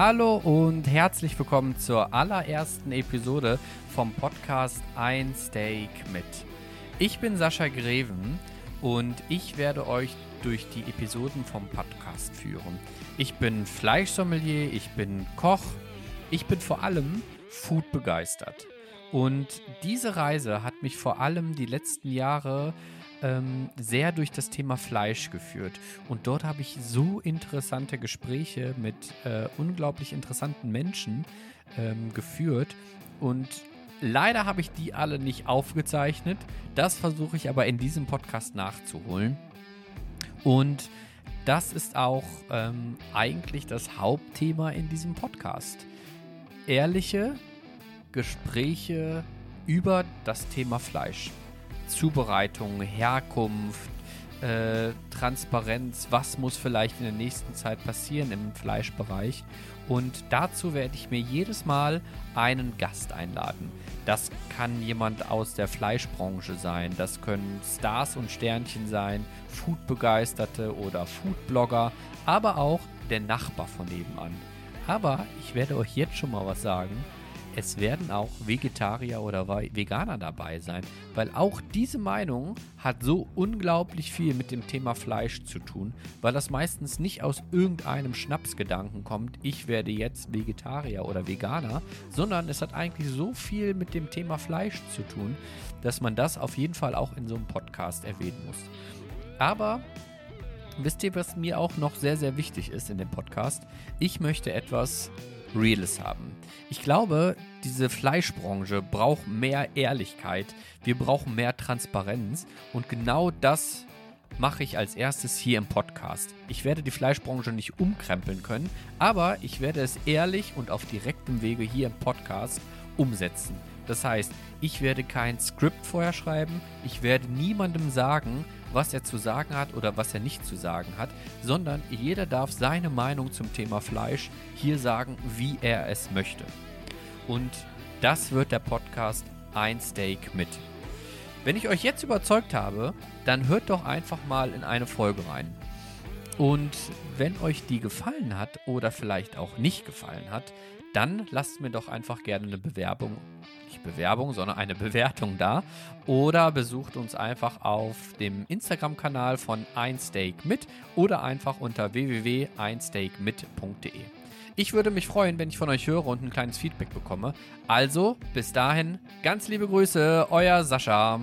Hallo und herzlich willkommen zur allerersten Episode vom Podcast Ein Steak mit. Ich bin Sascha Greven und ich werde euch durch die Episoden vom Podcast führen. Ich bin Fleischsommelier, ich bin Koch, ich bin vor allem Food begeistert. Und diese Reise hat mich vor allem die letzten Jahre ähm, sehr durch das Thema Fleisch geführt. Und dort habe ich so interessante Gespräche mit äh, unglaublich interessanten Menschen ähm, geführt. Und leider habe ich die alle nicht aufgezeichnet. Das versuche ich aber in diesem Podcast nachzuholen. Und das ist auch ähm, eigentlich das Hauptthema in diesem Podcast. Ehrliche Gespräche über das Thema Fleisch. Zubereitung, Herkunft, äh, Transparenz, was muss vielleicht in der nächsten Zeit passieren im Fleischbereich. Und dazu werde ich mir jedes Mal einen Gast einladen. Das kann jemand aus der Fleischbranche sein, das können Stars und Sternchen sein, Foodbegeisterte oder Foodblogger, aber auch der Nachbar von nebenan. Aber ich werde euch jetzt schon mal was sagen es werden auch Vegetarier oder Veganer dabei sein, weil auch diese Meinung hat so unglaublich viel mit dem Thema Fleisch zu tun, weil das meistens nicht aus irgendeinem Schnapsgedanken kommt, ich werde jetzt Vegetarier oder Veganer, sondern es hat eigentlich so viel mit dem Thema Fleisch zu tun, dass man das auf jeden Fall auch in so einem Podcast erwähnen muss. Aber wisst ihr, was mir auch noch sehr, sehr wichtig ist in dem Podcast? Ich möchte etwas Reales haben. Ich glaube, diese Fleischbranche braucht mehr Ehrlichkeit. Wir brauchen mehr Transparenz. Und genau das mache ich als erstes hier im Podcast. Ich werde die Fleischbranche nicht umkrempeln können, aber ich werde es ehrlich und auf direktem Wege hier im Podcast umsetzen. Das heißt, ich werde kein Skript vorher schreiben, ich werde niemandem sagen, was er zu sagen hat oder was er nicht zu sagen hat, sondern jeder darf seine Meinung zum Thema Fleisch hier sagen, wie er es möchte. Und das wird der Podcast Ein Steak mit. Wenn ich euch jetzt überzeugt habe, dann hört doch einfach mal in eine Folge rein. Und wenn euch die gefallen hat oder vielleicht auch nicht gefallen hat, dann lasst mir doch einfach gerne eine Bewerbung, nicht Bewerbung, sondern eine Bewertung da. Oder besucht uns einfach auf dem Instagram-Kanal von Einsteak mit oder einfach unter www.einsteakmit.de. Ich würde mich freuen, wenn ich von euch höre und ein kleines Feedback bekomme. Also, bis dahin, ganz liebe Grüße, euer Sascha.